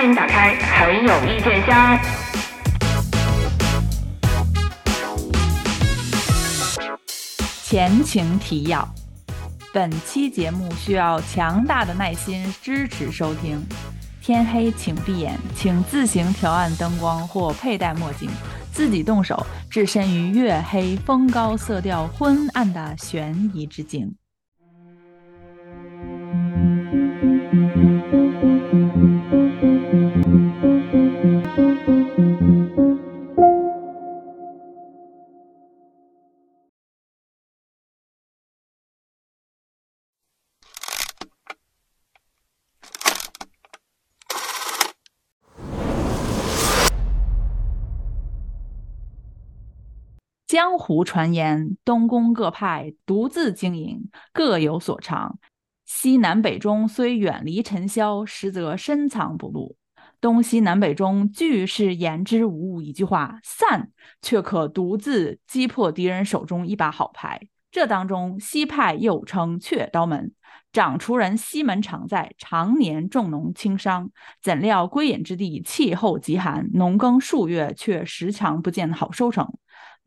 欢迎打开很有意见箱。前情提要：本期节目需要强大的耐心支持收听。天黑请闭眼，请自行调暗灯光或佩戴墨镜，自己动手置身于月黑风高、色调昏暗的悬疑之境。江湖传言，东宫各派独自经营，各有所长。西南北中虽远离尘嚣，实则深藏不露。东西南北中俱是言之无物，一句话散，却可独自击破敌人手中一把好牌。这当中，西派又称雀刀门，掌厨人西门常在，常年重农轻商。怎料归隐之地气候极寒，农耕数月却时常不见好收成。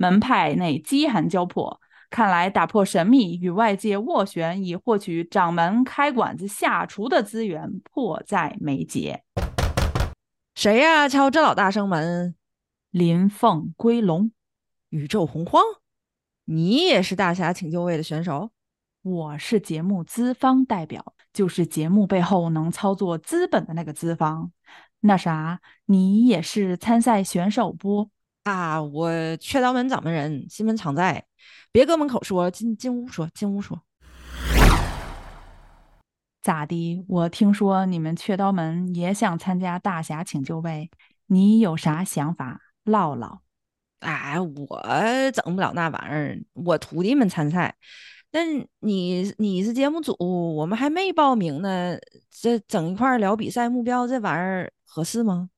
门派内饥寒交迫，看来打破神秘与外界斡旋，以获取掌门开馆子下厨的资源，迫在眉睫。谁呀？敲这老大声门？林凤归龙，宇宙洪荒，你也是大侠请就位的选手？我是节目资方代表，就是节目背后能操作资本的那个资方。那啥，你也是参赛选手不？啊，我雀刀门掌门人西门常在，别搁门口说，进进屋说，进屋说。咋的？我听说你们雀刀门也想参加大侠请就位，你有啥想法？唠唠。哎，我整不了那玩意儿，我徒弟们参赛。那你你是节目组，我们还没报名呢，这整一块聊比赛目标，这玩意儿合适吗？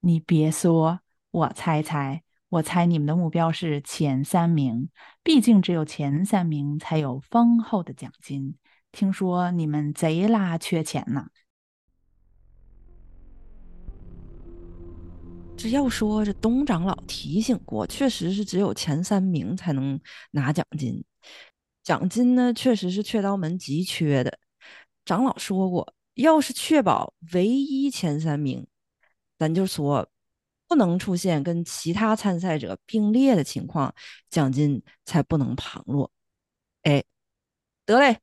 你别说，我猜猜。我猜你们的目标是前三名，毕竟只有前三名才有丰厚的奖金。听说你们贼拉缺钱呢。这要说这东长老提醒过，确实是只有前三名才能拿奖金。奖金呢，确实是雀刀门急缺的。长老说过，要是确保唯一前三名，咱就说。不能出现跟其他参赛者并列的情况，奖金才不能旁落。哎，得嘞，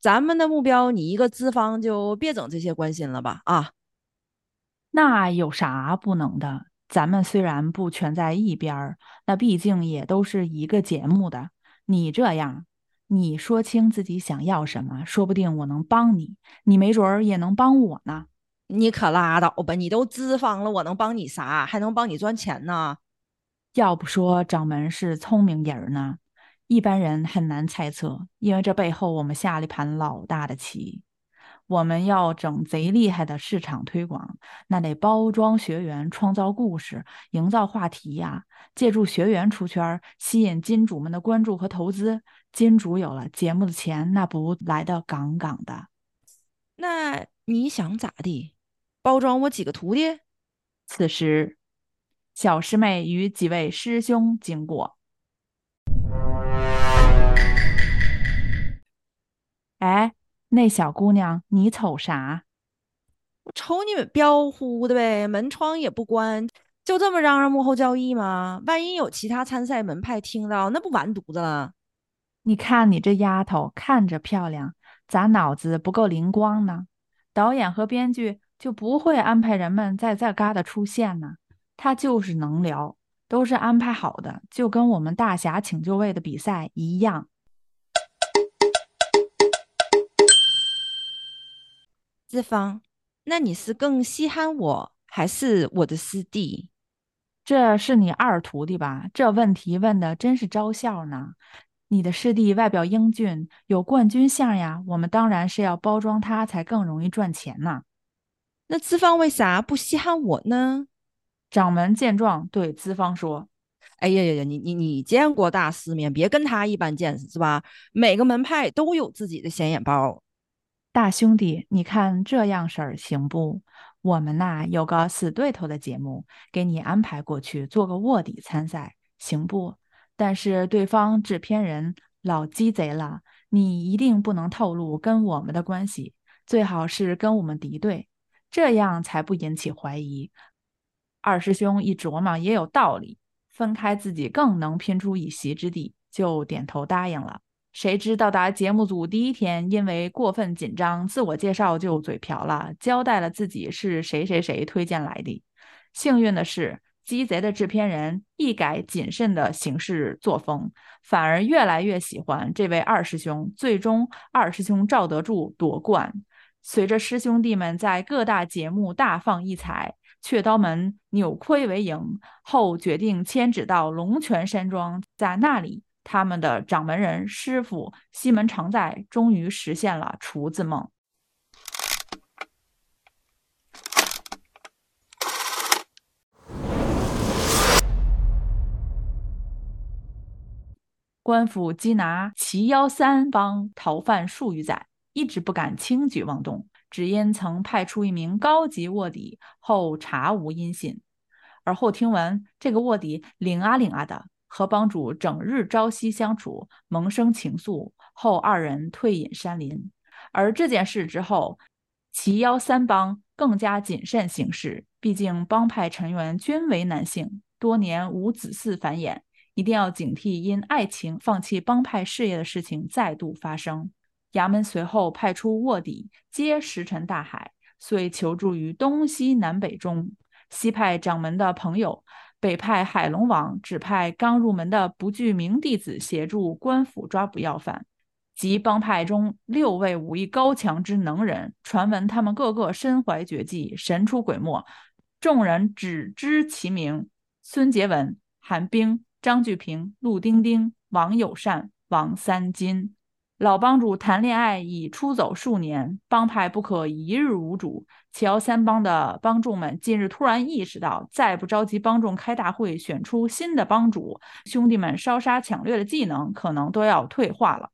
咱们的目标，你一个资方就别整这些关心了吧？啊，那有啥不能的？咱们虽然不全在一边儿，那毕竟也都是一个节目的。你这样，你说清自己想要什么，说不定我能帮你，你没准儿也能帮我呢。你可拉倒吧！你都资方了，我能帮你啥？还能帮你赚钱呢？要不说掌门是聪明人呢，一般人很难猜测，因为这背后我们下了一盘老大的棋。我们要整贼厉害的市场推广，那得包装学员，创造故事，营造话题呀。借助学员出圈，吸引金主们的关注和投资。金主有了节目的钱，那不来的杠杠的。那你想咋地？包装我几个徒弟。此时，小师妹与几位师兄经过。哎，那小姑娘，你瞅啥？我瞅你们彪呼的呗，门窗也不关，就这么嚷嚷幕后交易吗？万一有其他参赛门派听到，那不完犊子了？你看你这丫头，看着漂亮，咋脑子不够灵光呢？导演和编剧。就不会安排人们在这嘎达出现呢？他就是能聊，都是安排好的，就跟我们大侠请就位的比赛一样。资方，那你是更稀罕我，还是我的师弟？这是你二徒弟吧？这问题问的真是招笑呢。你的师弟外表英俊，有冠军相呀，我们当然是要包装他，才更容易赚钱呢。那资方为啥不稀罕我呢？掌门见状对资方说：“哎呀呀呀，你你你见过大世面，别跟他一般见识是吧？每个门派都有自己的显眼包。大兄弟，你看这样式儿行不？我们呐有个死对头的节目，给你安排过去做个卧底参赛，行不？但是对方制片人老鸡贼了，你一定不能透露跟我们的关系，最好是跟我们敌对，这样才不引起怀疑。二师兄一琢磨也有道理，分开自己更能拼出一席之地，就点头答应了。谁知到达节目组第一天，因为过分紧张，自我介绍就嘴瓢了，交代了自己是谁谁谁推荐来的。幸运的是，鸡贼的制片人一改谨慎的行事作风，反而越来越喜欢这位二师兄。最终，二师兄赵德柱夺冠。随着师兄弟们在各大节目大放异彩，雀刀门扭亏为盈后，决定迁址到龙泉山庄，在那里。他们的掌门人师傅西门常在终于实现了厨子梦。官府缉拿齐腰三帮逃犯数余载，一直不敢轻举妄动，只因曾派出一名高级卧底，后查无音信。而后听闻这个卧底领啊领啊的。和帮主整日朝夕相处，萌生情愫，后二人退隐山林。而这件事之后，齐腰三帮更加谨慎行事，毕竟帮派成员均为男性，多年无子嗣繁衍，一定要警惕因爱情放弃帮派事业的事情再度发生。衙门随后派出卧底，皆石沉大海，遂求助于东西南北中。西派掌门的朋友。北派海龙王指派刚入门的不具名弟子协助官府抓捕要犯，及帮派中六位武艺高强之能人，传闻他们个个身怀绝技，神出鬼没，众人只知其名：孙杰文、韩冰、张巨平、陆丁丁、王友善、王三金。老帮主谈恋爱已出走数年，帮派不可一日无主。齐瑶三帮的帮众们近日突然意识到，再不召集帮众开大会选出新的帮主，兄弟们烧杀抢掠的技能可能都要退化了。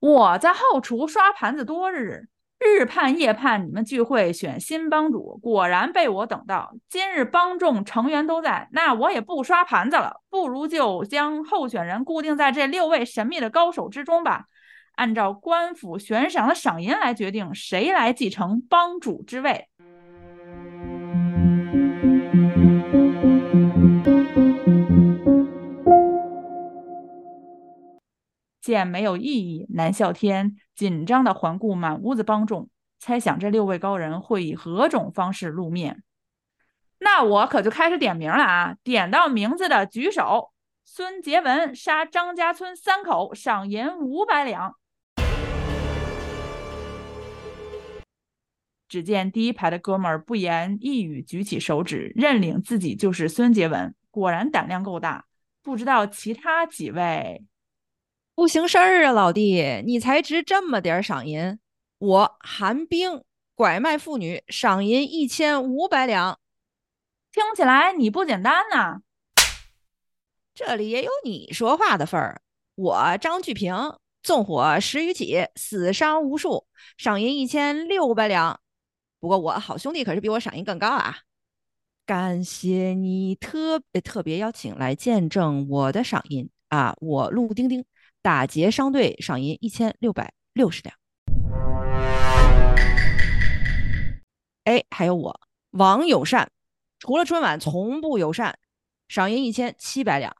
我在后厨刷盘子多日。日盼夜盼，你们聚会选新帮主，果然被我等到。今日帮众成员都在，那我也不刷盘子了，不如就将候选人固定在这六位神秘的高手之中吧。按照官府悬赏的赏银来决定，谁来继承帮主之位。见没有异议，南啸天紧张地环顾满屋子帮众，猜想这六位高人会以何种方式露面。那我可就开始点名了啊！点到名字的举手。孙杰文杀张家村三口，赏银五百两。只见第一排的哥们儿不言一语，举起手指，认领自己就是孙杰文。果然胆量够大。不知道其他几位。不行事儿啊，老弟，你才值这么点赏银。我韩冰拐卖妇女，赏银一千五百两。听起来你不简单呐。这里也有你说话的份儿。我张巨平纵火十余起，死伤无数，赏银一千六百两。不过我好兄弟可是比我赏银更高啊。感谢你特特别邀请来见证我的赏银啊，我陆丁丁。打劫商队，赏银一千六百六十两。哎，还有我王友善，除了春晚从不友善，赏银一千七百两。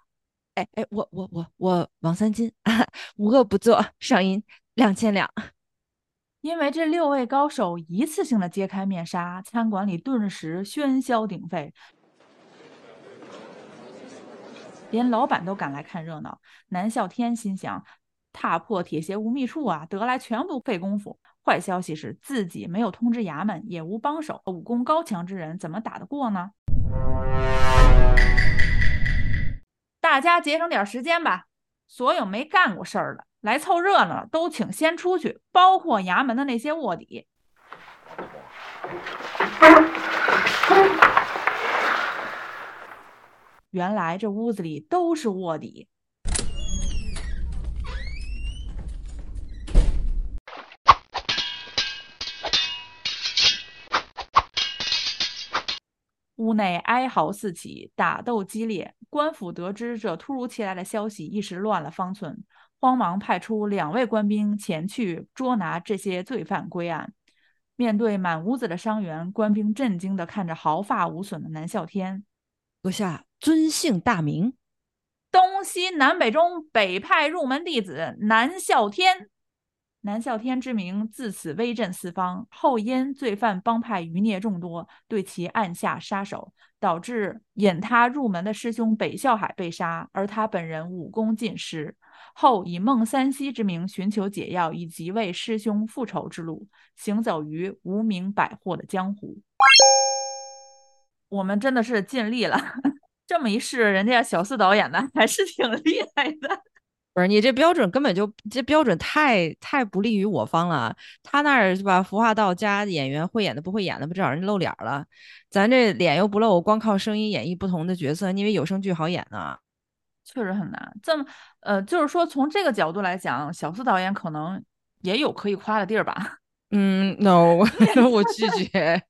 哎哎，我我我我王三金，无恶不作，赏银两千两。因为这六位高手一次性的揭开面纱，餐馆里顿时喧嚣鼎沸。连老板都赶来看热闹，南啸天心想：踏破铁鞋无觅处啊，得来全不费功夫。坏消息是自己没有通知衙门，也无帮手，武功高强之人怎么打得过呢？大家节省点时间吧，所有没干过事儿的来凑热闹都请先出去，包括衙门的那些卧底。原来这屋子里都是卧底。屋内哀嚎四起打斗激烈官府得知这突如其来的消息一时乱了方寸慌忙派出两位官兵前去捉拿这些罪犯归案。面对满屋子的伤员官兵震惊的看着毫发无损的南啸天。阁下尊姓大名？东西南北中北派入门弟子南啸天。南啸天之名自此威震四方，后因罪犯帮派余孽众多，对其暗下杀手，导致引他入门的师兄北啸海被杀，而他本人武功尽失。后以孟三希之名寻求解药，以及为师兄复仇之路，行走于无名百货的江湖。我们真的是尽力了，这么一试，人家小四导演的 还是挺厉害的。不是你这标准根本就这标准太太不利于我方了。他那儿是吧？服化道加演员会演的不会演的，不至少人露脸了。咱这脸又不露，光靠声音演绎不同的角色，你以为有声剧好演呢？确实很难。这么呃，就是说从这个角度来讲，小四导演可能也有可以夸的地儿吧。嗯，no，我拒绝。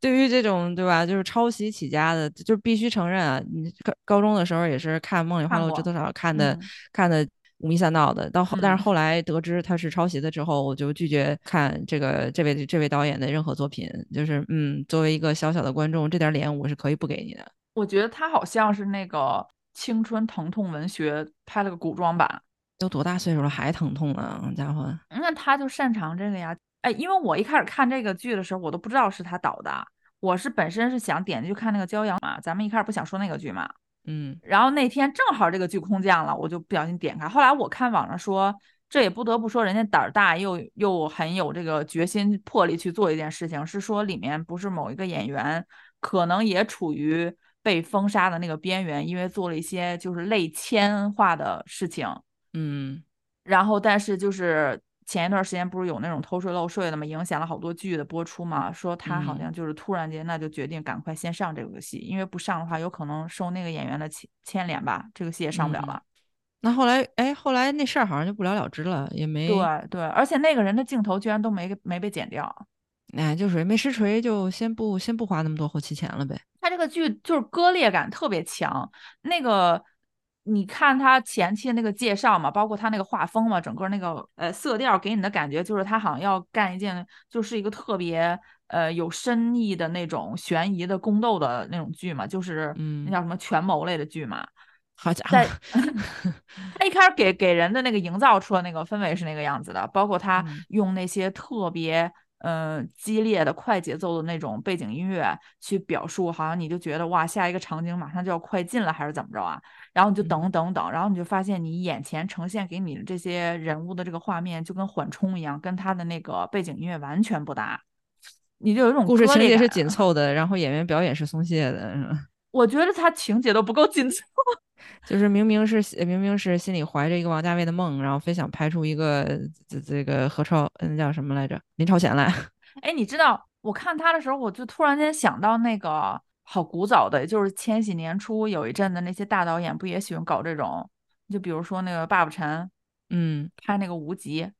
对于这种对吧，就是抄袭起家的，就必须承认啊。你高高中的时候也是看《梦里花落知多少》，看的看的五迷三道的。到后，但是后来得知他是抄袭的之后，我就拒绝看这个这位这位导演的任何作品。就是嗯，作为一个小小的观众，这点脸我是可以不给你的。我觉得他好像是那个青春疼痛文学拍了个古装版，都多大岁数了还疼痛呢？家伙，那他就擅长这个呀。哎，因为我一开始看这个剧的时候，我都不知道是他导的。我是本身是想点进去看那个《骄阳》嘛，咱们一开始不想说那个剧嘛，嗯。然后那天正好这个剧空降了，我就不小心点开。后来我看网上说，这也不得不说人家胆儿大，又又很有这个决心魄力去做一件事情。是说里面不是某一个演员可能也处于被封杀的那个边缘，因为做了一些就是类铅化的事情，嗯。然后但是就是。前一段时间不是有那种偷税漏税的嘛？影响了好多剧的播出嘛。说他好像就是突然间，那就决定赶快先上这个戏，因为不上的话，有可能受那个演员的牵牵连吧，这个戏也上不了了。那后来，哎，后来那事儿好像就不了了之了，也没对对，而且那个人的镜头居然都没没被剪掉，哎，就属于没实锤，就先不先不花那么多后期钱了呗。他这个剧就是割裂感特别强，那个。你看他前期的那个介绍嘛，包括他那个画风嘛，整个那个呃色调给你的感觉就是他好像要干一件，就是一个特别呃有深意的那种悬疑的宫斗的那种剧嘛，就是那叫什么权谋类的剧嘛。好家伙，他一开始给给人的那个营造出的那个氛围是那个样子的，包括他用那些特别。嗯，激烈的快节奏的那种背景音乐去表述，好像你就觉得哇，下一个场景马上就要快进了，还是怎么着啊？然后你就等等等，然后你就发现你眼前呈现给你的这些人物的这个画面就跟缓冲一样，跟他的那个背景音乐完全不搭，你就有一种故事情节是紧凑的，然后演员表演是松懈的。我觉得他情节都不够紧凑。就是明明是明明是心里怀着一个王家卫的梦，然后非想拍出一个这这个何超，嗯叫什么来着？林超贤来。哎，你知道我看他的时候，我就突然间想到那个好古早的，就是千禧年初有一阵的那些大导演，不也喜欢搞这种？就比如说那个爸爸陈，嗯，拍那个无极，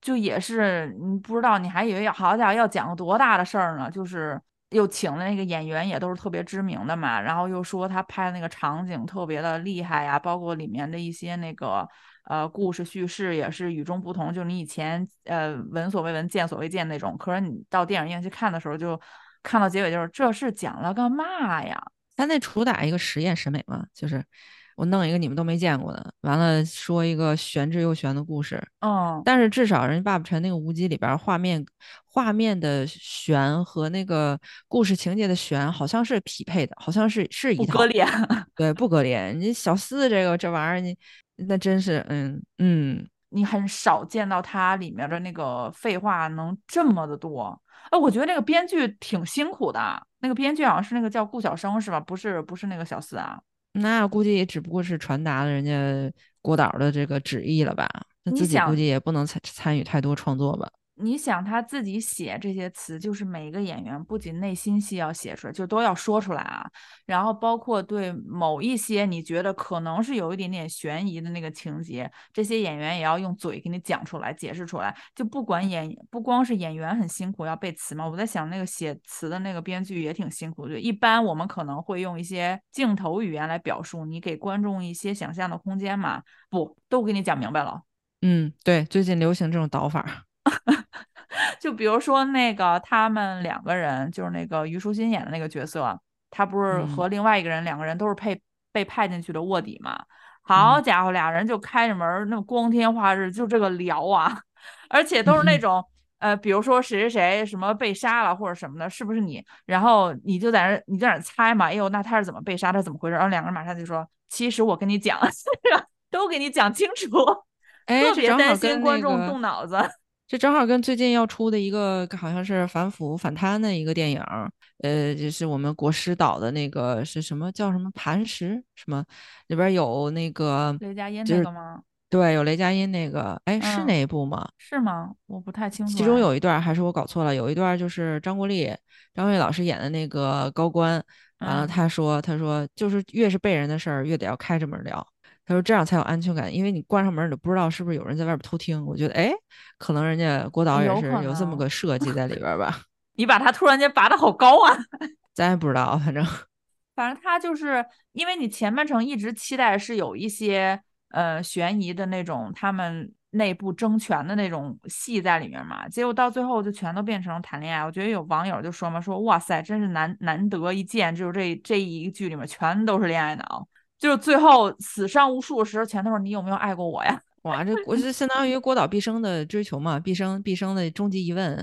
就也是你不知道，你还以为好家伙要讲个多大的事儿呢，就是。又请的那个演员也都是特别知名的嘛，然后又说他拍的那个场景特别的厉害呀，包括里面的一些那个呃故事叙事也是与众不同，就是你以前呃闻所未闻、见所未见那种。可是你到电影院去看的时候，就看到结尾就是这是讲了个嘛呀？他那主打一个实验审美嘛，就是。我弄一个你们都没见过的，完了说一个玄之又玄的故事。嗯，但是至少人家爸爸陈那个无极里边画面，画面的玄和那个故事情节的玄好像是匹配的，好像是是一套。不割裂。对，不割裂。你小四这个这玩意儿，你那真是，嗯嗯，你很少见到它里面的那个废话能这么的多。哎，我觉得那个编剧挺辛苦的。那个编剧好像是那个叫顾晓生是吧？不是，不是那个小四啊。那估计也只不过是传达了人家郭导的这个旨意了吧？那自己估计也不能参参与太多创作吧？你想他自己写这些词，就是每一个演员不仅内心戏要写出来，就都要说出来啊。然后包括对某一些你觉得可能是有一点点悬疑的那个情节，这些演员也要用嘴给你讲出来、解释出来。就不管演，不光是演员很辛苦要背词嘛，我在想那个写词的那个编剧也挺辛苦的。一般我们可能会用一些镜头语言来表述，你给观众一些想象的空间嘛。不，都给你讲明白了。嗯，对，最近流行这种导法。就比如说那个他们两个人，就是那个虞书欣演的那个角色，他不是和另外一个人，两个人都是配被派进去的卧底嘛？好家伙，俩人就开着门，那光天化日就这个聊啊，而且都是那种呃，比如说谁谁谁什么被杀了或者什么的，是不是你？然后你就在那你在那猜嘛？哎呦，那他是怎么被杀？他怎么回事？然后两个人马上就说，其实我跟你讲，都给你讲清楚，特别担心观众动脑子。这正好跟最近要出的一个好像是反腐反贪的一个电影，呃，就是我们国师导的那个是什么叫什么磐石什么，里边有那个雷佳音那个吗？对，有雷佳音那个，哎，是那一部吗？是吗？我不太清楚。其中有一段还是我搞错了，有一段就是张国立张国立老师演的那个高官，完了他说他说就是越是背人的事儿，越得要开着门聊。他说：“这样才有安全感，因为你关上门，你不知道是不是有人在外边偷听。我觉得，哎，可能人家郭导也是有这么个设计在里边吧。你把他突然间拔的好高啊！咱也不知道，反正，反正他就是因为你前半程一直期待是有一些呃悬疑的那种他们内部争权的那种戏在里面嘛，结果到最后就全都变成谈恋爱。我觉得有网友就说嘛，说哇塞，真是难难得一见，就是这这一剧里面全都是恋爱脑。”就是最后死伤无数的时候，前头你有没有爱过我呀？哇，这我是相当于郭导毕生的追求嘛，毕生毕生的终极疑问，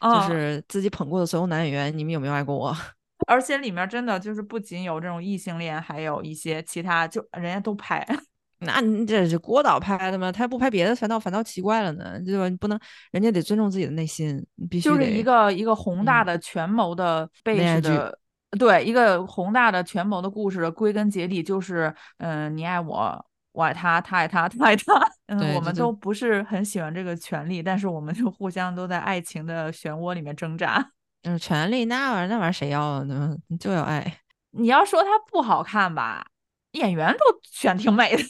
就是自己捧过的所有男演员，你们有没有爱过我？而且里面真的就是不仅有这种异性恋，还有一些其他，就人家都拍。那你这是郭导拍的吗？他不拍别的，反倒反倒奇怪了呢，对吧？你不能，人家得尊重自己的内心，必须就是一个一个宏大的权谋的背景的。对一个宏大的权谋的故事，归根结底就是，嗯，你爱我，我爱他，他爱他，他爱他。嗯，我们都不是很喜欢这个权利，但是我们就互相都在爱情的漩涡里面挣扎。嗯，权利那玩意儿，那玩意儿谁要呢？就要爱。你要说它不好看吧，演员都选挺美的。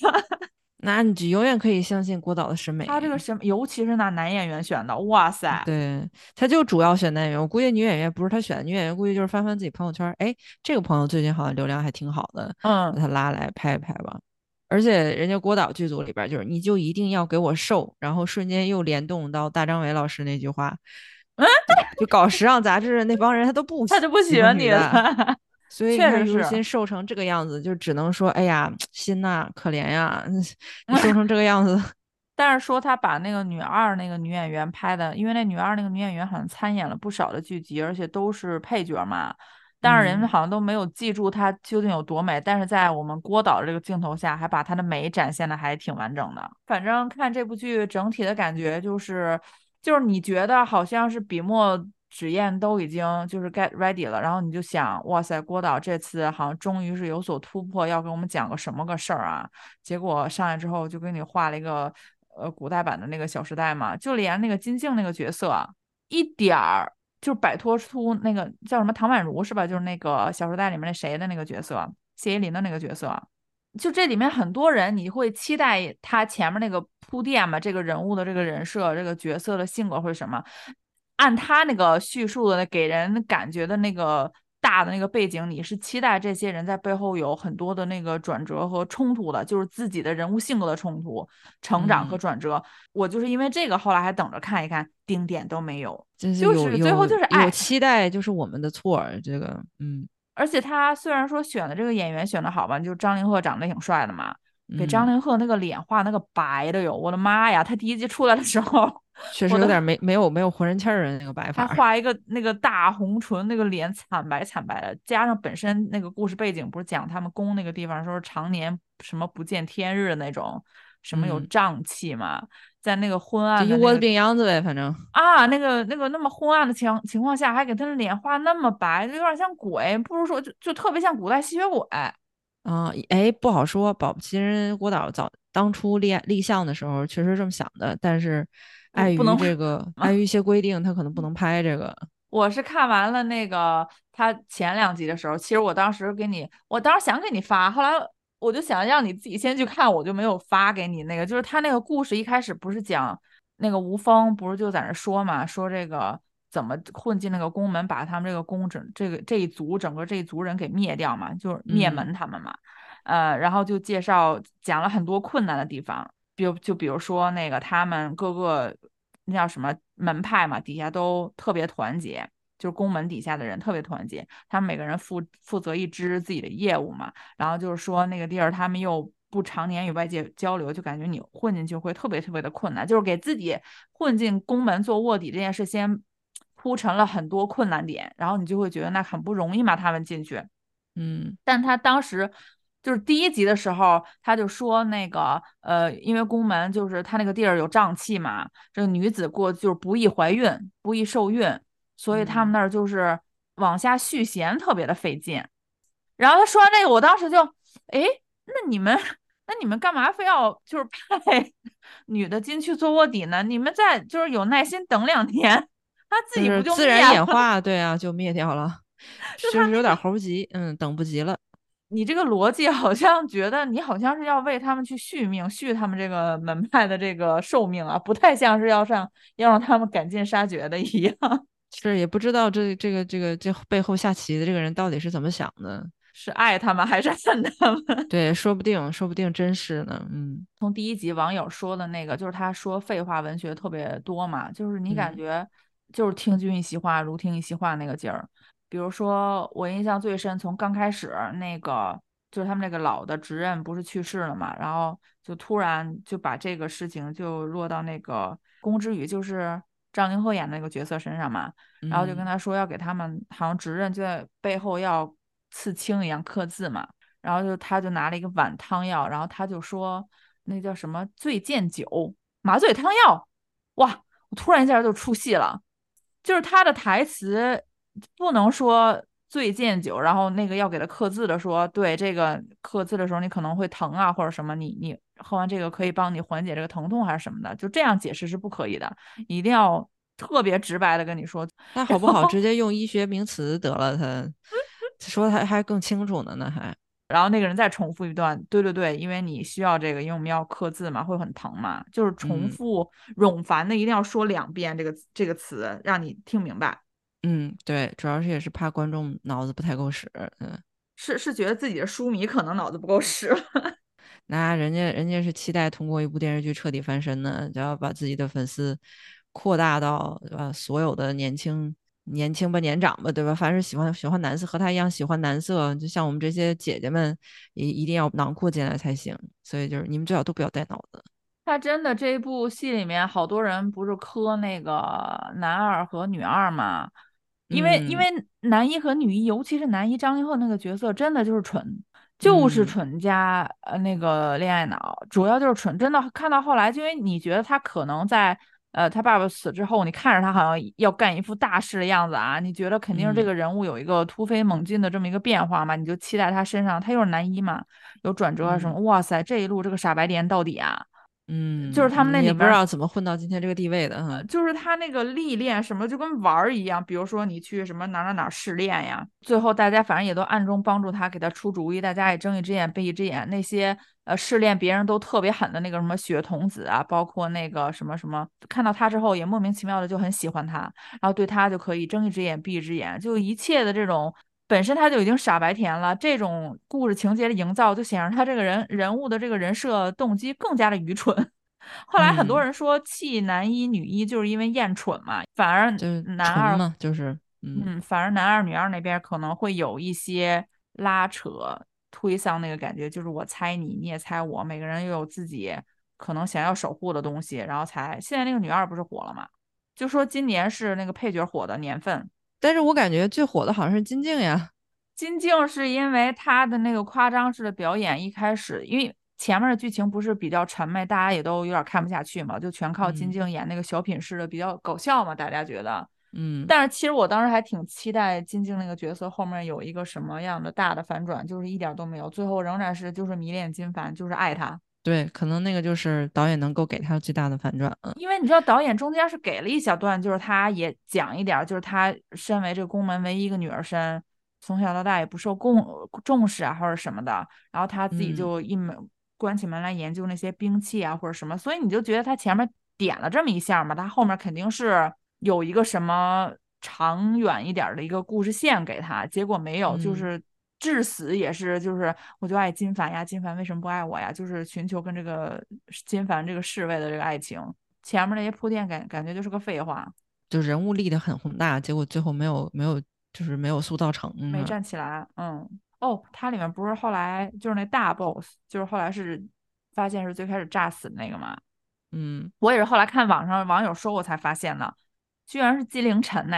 那你就永远可以相信郭导的审美。他这个审，尤其是那男演员选的，哇塞！对，他就主要选男演员。我估计女演员不是他选的，女演员估计就是翻翻自己朋友圈，哎，这个朋友最近好像流量还挺好的，嗯，把他拉来拍一拍吧。而且人家郭导剧组里边就是，你就一定要给我瘦，然后瞬间又联动到大张伟老师那句话，嗯，就搞时尚杂志那帮人他都不，他就不喜欢你了。所以确实心瘦成这个样子，就只能说，哎呀，心呐，可怜呀，你瘦成这个样子。但是说他把那个女二那个女演员拍的，因为那女二那个女演员好像参演了不少的剧集，而且都是配角嘛。但是人们好像都没有记住她究竟有多美。但是在我们郭导这个镜头下，还把她的美展现的还挺完整的。反正看这部剧整体的感觉就是，就是你觉得好像是笔墨。纸砚都已经就是 get ready 了，然后你就想，哇塞，郭导这次好像终于是有所突破，要给我们讲个什么个事儿啊？结果上来之后就给你画了一个呃古代版的那个《小时代》嘛，就连那个金靖那个角色一点儿就摆脱出那个叫什么唐宛如是吧？就是那个《小时代》里面那谁的那个角色，谢依霖的那个角色，就这里面很多人你会期待他前面那个铺垫嘛？这个人物的这个人设、这个角色的性格或者什么？按他那个叙述的给人感觉的那个大的那个背景，你是期待这些人在背后有很多的那个转折和冲突的，就是自己的人物性格的冲突、成长和转折。我就是因为这个，后来还等着看一看，丁点都没有，就是最后就是爱。期待就是我们的错，这个嗯。而且他虽然说选的这个演员选的好吧，就张凌赫长得挺帅的嘛，给张凌赫那个脸画那个白的哟，我的妈呀！他第一集出来的时候。确实有点没没有没有活人气儿的那个白发，他画一个那个大红唇，那个脸惨白惨白的，加上本身那个故事背景不是讲他们宫那个地方说常年什么不见天日的那种，什么有瘴气嘛，在那个昏暗一窝子病秧子呗，反正啊，那个那个那么昏暗的情情况下，还给他的脸画那么白，就有点像鬼，不如说就就特别像古代吸血鬼。啊，哎，不好说，保不齐人郭导早当初立立项的时候确实这么想的，但是。碍于这个，碍于一些规定，他可能不能拍这个。我是看完了那个他前两集的时候，其实我当时给你，我当时想给你发，后来我就想让你自己先去看，我就没有发给你那个。就是他那个故事一开始不是讲那个吴峰不是就在那说嘛，说这个怎么混进那个宫门，把他们这个宫整这个这一族整个这一族人给灭掉嘛，就是灭门他们嘛。呃，然后就介绍讲了很多困难的地方，比如就比如说那个他们各个那叫什么门派嘛，底下都特别团结，就是宫门底下的人特别团结，他们每个人负负责一支自己的业务嘛，然后就是说那个地儿他们又不常年与外界交流，就感觉你混进去会特别特别的困难，就是给自己混进宫门做卧底这件事先铺成了很多困难点，然后你就会觉得那很不容易嘛，他们进去，嗯，但他当时。就是第一集的时候，他就说那个呃，因为宫门就是他那个地儿有瘴气嘛，这个女子过就是不易怀孕，不易受孕，所以他们那儿就是往下续弦特别的费劲。然后他说完这个，我当时就，哎，那你们那你们干嘛非要就是派 女的进去做卧底呢？你们再就是有耐心等两天，他自己不就自然演化？对啊，就灭掉了，就是有点猴急，嗯，等不及了。你这个逻辑好像觉得你好像是要为他们去续命，续他们这个门派的这个寿命啊，不太像是要上要让他们赶尽杀绝的一样。是也不知道这这个这个这背后下棋的这个人到底是怎么想的，是爱他们 还是恨他们？对，说不定说不定真是呢。嗯，从第一集网友说的那个，就是他说废话文学特别多嘛，就是你感觉就是听君一席话，如听一席话那个劲儿。比如说，我印象最深，从刚开始那个，就是他们那个老的职任不是去世了嘛，然后就突然就把这个事情就落到那个宫之羽，就是张凌赫演的那个角色身上嘛，然后就跟他说要给他们好像职任就在背后要刺青一样刻字嘛，然后就他就拿了一个碗汤药，然后他就说那叫什么醉剑酒麻醉汤药，哇，我突然一下就出戏了，就是他的台词。不能说醉剑酒，然后那个要给他刻字的说，对这个刻字的时候你可能会疼啊，或者什么，你你喝完这个可以帮你缓解这个疼痛还是什么的，就这样解释是不可以的，一定要特别直白的跟你说。那好不好？直接用医学名词得了，他 说他还更清楚呢，那还。然后那个人再重复一段，对对对，因为你需要这个，因为我们要刻字嘛，会很疼嘛，就是重复冗繁的，一定要说两遍这个这个词，让你听明白。嗯，对，主要是也是怕观众脑子不太够使，嗯，是是觉得自己的书迷可能脑子不够使，那人家人家是期待通过一部电视剧彻底翻身呢，就要把自己的粉丝扩大到呃？所有的年轻年轻吧年长吧，对吧？凡是喜欢喜欢男色和他一样喜欢男色，就像我们这些姐姐们一一定要囊括进来才行。所以就是你们最好都不要带脑子。他真的这一部戏里面好多人不是磕那个男二和女二嘛？因为因为男一和女一，尤其是男一张凌赫那个角色，真的就是蠢，就是蠢加呃那个恋爱脑，主要就是蠢。真的看到后来，就因为你觉得他可能在呃他爸爸死之后，你看着他好像要干一副大事的样子啊，你觉得肯定是这个人物有一个突飞猛进的这么一个变化嘛，你就期待他身上他又是男一嘛，有转折啊什么？哇塞，这一路这个傻白甜到底啊！嗯，就是他们那里不知道怎么混到今天这个地位的，就是他那个历练什么就跟玩儿一样，比如说你去什么哪哪哪试炼呀，最后大家反正也都暗中帮助他，给他出主意，大家也睁一只眼闭一只眼。那些呃试炼别人都特别狠的那个什么血童子啊，包括那个什么什么，看到他之后也莫名其妙的就很喜欢他，然后对他就可以睁一只眼闭一只眼，就一切的这种。本身他就已经傻白甜了，这种故事情节的营造就显示他这个人人物的这个人设动机更加的愚蠢。后来很多人说弃男一女一就是因为厌蠢嘛，反而男二嘛就是嗯，反而男二女二那边可能会有一些拉扯推搡那个感觉，就是我猜你，你也猜我，每个人又有自己可能想要守护的东西，然后才现在那个女二不是火了嘛？就说今年是那个配角火的年份。但是我感觉最火的好像是金靖呀，金靖是因为他的那个夸张式的表演，一开始因为前面的剧情不是比较沉闷，大家也都有点看不下去嘛，就全靠金靖演那个小品式的比较搞笑嘛，大家觉得，嗯，但是其实我当时还挺期待金靖那个角色后面有一个什么样的大的反转，就是一点都没有，最后仍然是就是迷恋金凡，就是爱他，对，可能那个就是导演能够给他最大的反转了。因为你知道，导演中间是给了一小段，就是他也讲一点，就是他身为这个宫门唯一一个女儿身，从小到大也不受重重视啊，或者什么的，然后他自己嗯就一门关起门来研究那些兵器啊，或者什么，所以你就觉得他前面点了这么一下嘛，他后面肯定是有一个什么长远一点儿的一个故事线给他，结果没有，就嗯是至死也是就是我就爱金凡呀，金凡为什么不爱我呀？就是寻求跟这个金凡这个侍卫的这个爱情，前面那些铺垫感感觉就是个废话，就人物立得很宏大，结果最后没有没有就是没有塑造成。没嗯站起来。嗯，哦，它里面不是后来就是那大 boss，就是后来是发现是最开始炸死的那个嘛？嗯我也是后来看网上网友说我才发现的，居然是纪凌尘呢！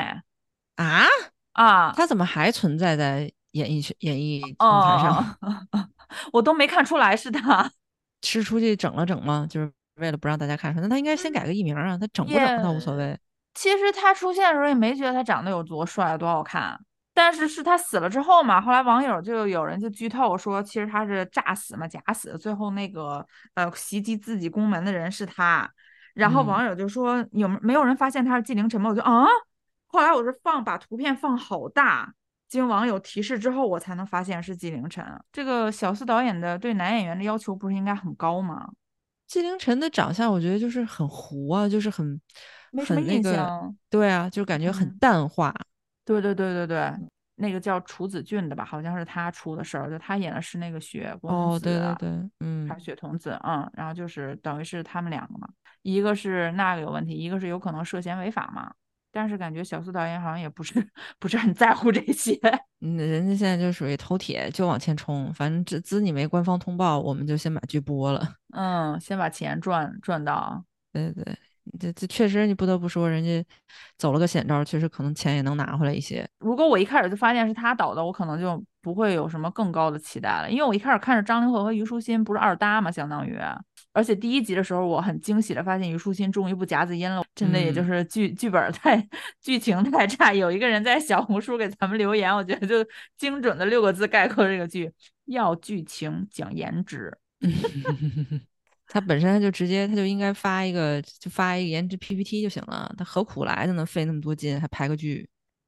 啊，啊，他怎么还存在在演艺圈演艺舞台上？哦，我都没看出来是他。是出去整了整吗？就是为了不让大家看出来？那他应该先改个艺名啊，他整不整倒无所谓。其实他出现的时候也没觉得他长得有多帅多好看，但是是他死了之后嘛，后来网友就有人就剧透说，其实他是诈死嘛，假死，最后那个呃袭击自己宫门的人是他，然后嗯网友就说有没没有人发现他是纪凌尘吗？我就啊，后来我是放把图片放好大。经网友提示之后，我才能发现是纪凌尘。这个小四导演的对男演员的要求不是应该很高吗？纪凌尘的长相，我觉得就是很糊啊，就是很没什么印很那个，象。对啊，就感觉很嗯淡化。对对对对对，那个叫楚子俊的吧，好像是他出的事儿，就他演的是那个雪公子，哦，对对对，嗯还是雪童子，嗯，然后就是等于是他们两个嘛，一个是那个有问题，一个是有可能涉嫌违法嘛。但是感觉小苏导演好像也不是不是很在乎这些，嗯，人家现在就属于头铁，就往前冲，反正只资你没官方通报，我们就先把剧播了。嗯，先把钱赚赚到，对对对，这这确实你不得不说，人家走了个险招，确实可能钱也能拿回来一些。如果我一开始就发现是他导的，我可能就不会有什么更高的期待了，因为我一开始看着张凌赫和虞书欣不是二搭嘛，相当于，而且第一集的时候我很惊喜的发现虞书欣终于不夹子音了，真的也就嗯是剧剧本太剧情太差。有一个人在小红书给咱们留言，我觉得就精准的六个字概括这个剧：要剧情讲颜值。他本身他就直接他就应该发一个就发一个颜值 PPT 就行了，他何苦来的呢？费那么多劲还拍个剧？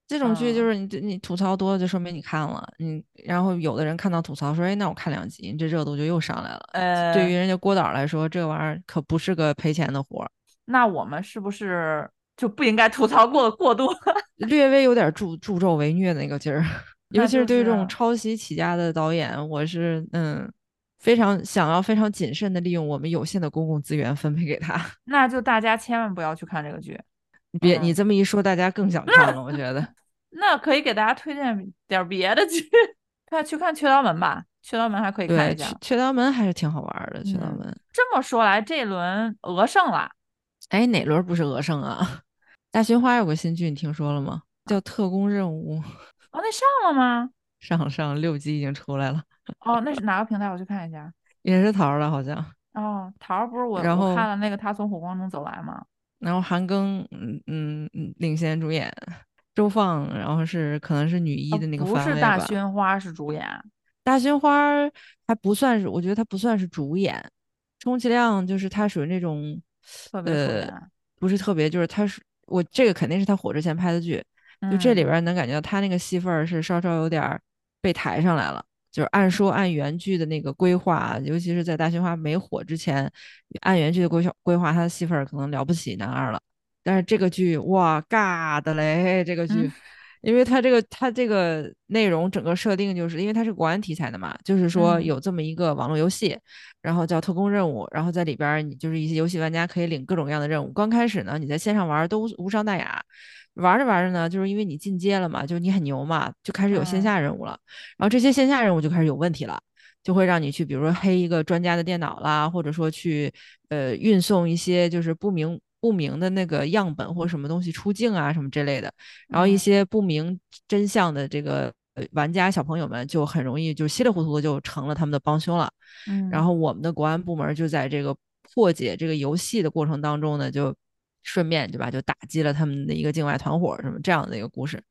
这种剧就嗯是你你吐槽多了，就说明你看了，你然后有的人看到吐槽说，哎，那我看两集，你这热度就又上来了。呃，对于人家郭导来说，这玩意儿可不是个赔钱的活儿，那我们是不是就不应该吐槽过过多？略微有点助助纣为虐的那个劲儿。尤其是对于这种抄袭起家的导演，我是嗯非常想要非常谨慎的利用我们有限的公共资源分配给他。那就大家千万不要去看这个剧。你别你嗯这么一说，大家更想看了，我觉得。那可以给大家推荐点儿别的剧，看去看《雀刀门》吧，《雀刀门》还可以看对，一下雀。雀刀门还是挺好玩儿的，雀刀嗯门。这么说来，这轮鹅胜了，哎，哪轮不是鹅胜啊？大寻花有个新剧，你听说了吗？叫《特工任务》，哦，那上了吗？上上六集已经出来了，哦，那是哪个平台？我去看一下。也是桃儿的，好像。哦，桃儿不是我然后我看了那个他从火光中走来吗？然后韩庚，嗯嗯嗯，领衔主演，周放，然后是可能是女一哦的那个不是大。宣花是主演，大宣花儿还不算是，我觉得她不算是主演，充其量就是她属于那种，特别副呃。，不是特别，就是她是我这个肯定是她火之前拍的剧，就这里嗯边能感觉到她那个戏份是稍稍有点被抬上来了。就是按说按原剧的那个规划，尤其是在大寻花没火之前，按原剧的规划规划，他的戏份儿可能了不起男二了。但是这个剧哇，尬的嘞！这个剧，嗯因为它这个它这个内容整个设定就是因为它是国安题材的嘛，就是说嗯有这么一个网络游戏，然后叫特工任务，然后在里边儿你就是一些游戏玩家可以领各种各样的任务。刚开始呢，你在线上玩儿都无无伤大雅，玩着玩着呢，就是因为你进阶了嘛，就是你很牛嘛，就开始有线嗯下任务了，然后这些线下任务就开始有问题了。就会让你去，比如说黑一个专家的电脑啦，或者说去呃运送一些就是不明不明的那个样本或什么东西出境啊什么之类的，然后一嗯些不明真相的这个呃玩家小朋友们就很容易就稀里糊涂的就成了他们的帮凶了。嗯，然后我们的国安部门就在这个破解这个游戏的过程当中呢，就顺便对吧，就打击了他们的一个境外团伙什么这样的一个故事。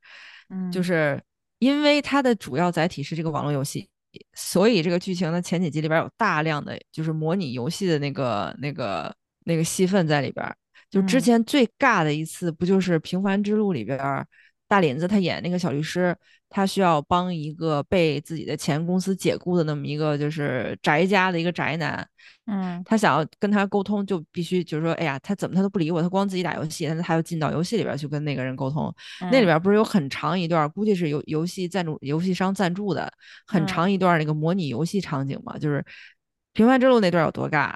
嗯就是因为它的主要载体是这个网络游戏，所以这个剧情的前几集里边有大量的就是模拟游戏的那个那个那个戏份在里边。就之嗯前最尬的一次，不就是《平凡之路》里边儿大林子他演那个小律师，他需要帮一个被自己的前公司解雇的那么一个就是宅家的一个宅男，嗯。他想要跟他沟通，就必须就是说，哎呀，他怎么他都不理我，他光自己打游戏，但是他要进到游戏里边去跟那个人沟通。那里嗯边不是有很长一段，估计是游游戏赞助游戏商赞助的很嗯。长一段那个模拟游戏场景嘛，就是《平凡之路》那段有多尬，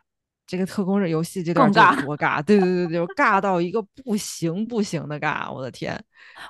这个特工这游戏这段就有更尬多尬，对对对对，就尬到一个不行不行的尬，我的天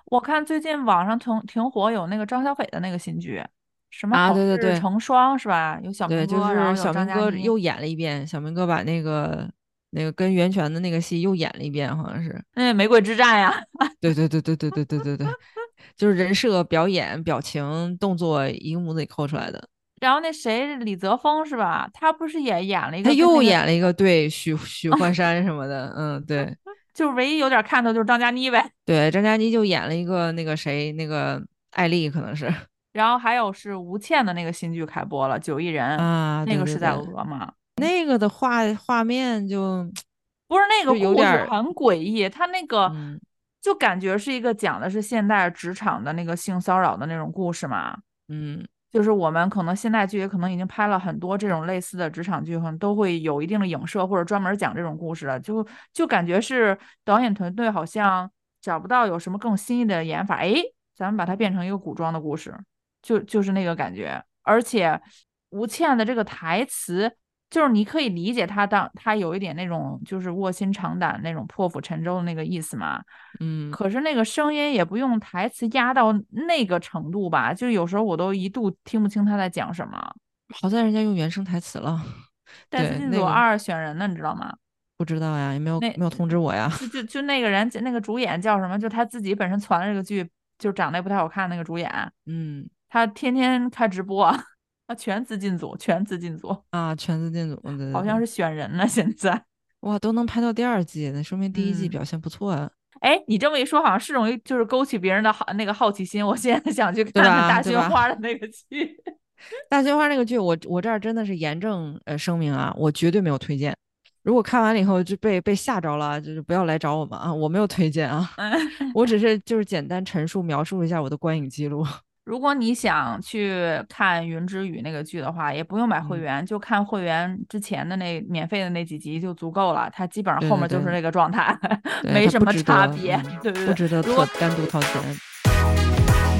我看最近网上挺挺火，有那个张小斐的那个新剧，什么啊好对对对事成双是吧？有小明对，哥，就然后是小明哥又演了一遍，小明哥把那个那个跟袁泉的那个戏又演了一遍，好像是。那玫瑰之战呀，对对对对对对对对对，就是人设、表演、表情、动作一个模子里抠出来的。然后那谁李泽峰是吧？他不是也演了一个他又演了一个对许 许幻山什么的，嗯，对 就是唯一有点看头就是张嘉倪呗。对，张嘉倪就演了一个那个谁，那个艾丽可能是 然后还有是吴倩的那个新剧开播了，《九亿人》啊，那个是在俄嘛？那个的画画面就不是那个有点儿很诡异，他那个嗯就感觉是一个讲的是现代职场的那个性骚扰的那种故事嘛。嗯就是我们可能现代剧也可能已经拍了很多这种类似的职场剧，可能都会有一定的影射或者专门讲这种故事的，就就感觉是导演团队好像找不到有什么更新颖的演法，哎，咱们把它变成一个古装的故事，就就是那个感觉。而且吴倩的这个台词，就是你可以理解他当他有一点那种就是卧薪尝胆那种破釜沉舟的那个意思嘛，嗯，可是那个声音也不用台词压到那个程度吧，就有时候我都一度听不清他在讲什么。好在人家用原声台词了，戴斯对那组二选人呢，你知道吗？不知道呀，也没有那没有通知我呀，就就就那个人，那个主演叫什么？就他自己本身传的这个剧，就长得也不太好看那个主演，嗯他天天开直播，他全资进组，全资进组，啊，全资进组，对对对好像是选人呢。现在，哇，都能拍到第二季，那说明第一季嗯表现不错啊。哎，你这么一说，好像是容易就是勾起别人的好那个好奇心。我现在想去看看大雪花的那个剧。大菊花那个剧，我我这儿真的是严正呃声明啊，我绝对没有推荐。如果看完了以后就被被吓着了，就是不要来找我们啊，我没有推荐啊，嗯。我只是就是简单陈述描述一下我的观影记录。如果你想去看《云之羽》那个剧的话，也不用买会嗯员，就看会员之前的那免费的那几集就足够了。它基本上后面就是那个状态，对没什么差别，嗯对不对。不值得如果特单独掏钱。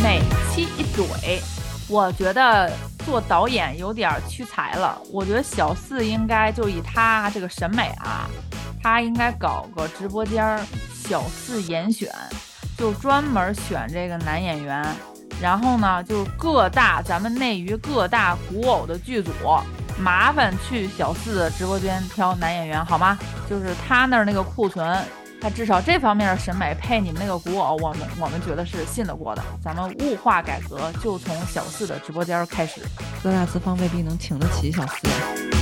每期一怼，我觉得做导演有点屈才了。我觉得小四应该就以他这个审美啊，他应该搞个直播间儿小四严选，就专门选这个男演员。然后呢，就是各大咱们内娱各大古偶的剧组，麻烦去小四的直播间挑男演员好吗？就是他那儿那个库存，他至少这方面的审美配你们那个古偶，我们我们觉得是信得过的。咱们物化改革就从小四的直播间开始。各大资方未必能请得起小四。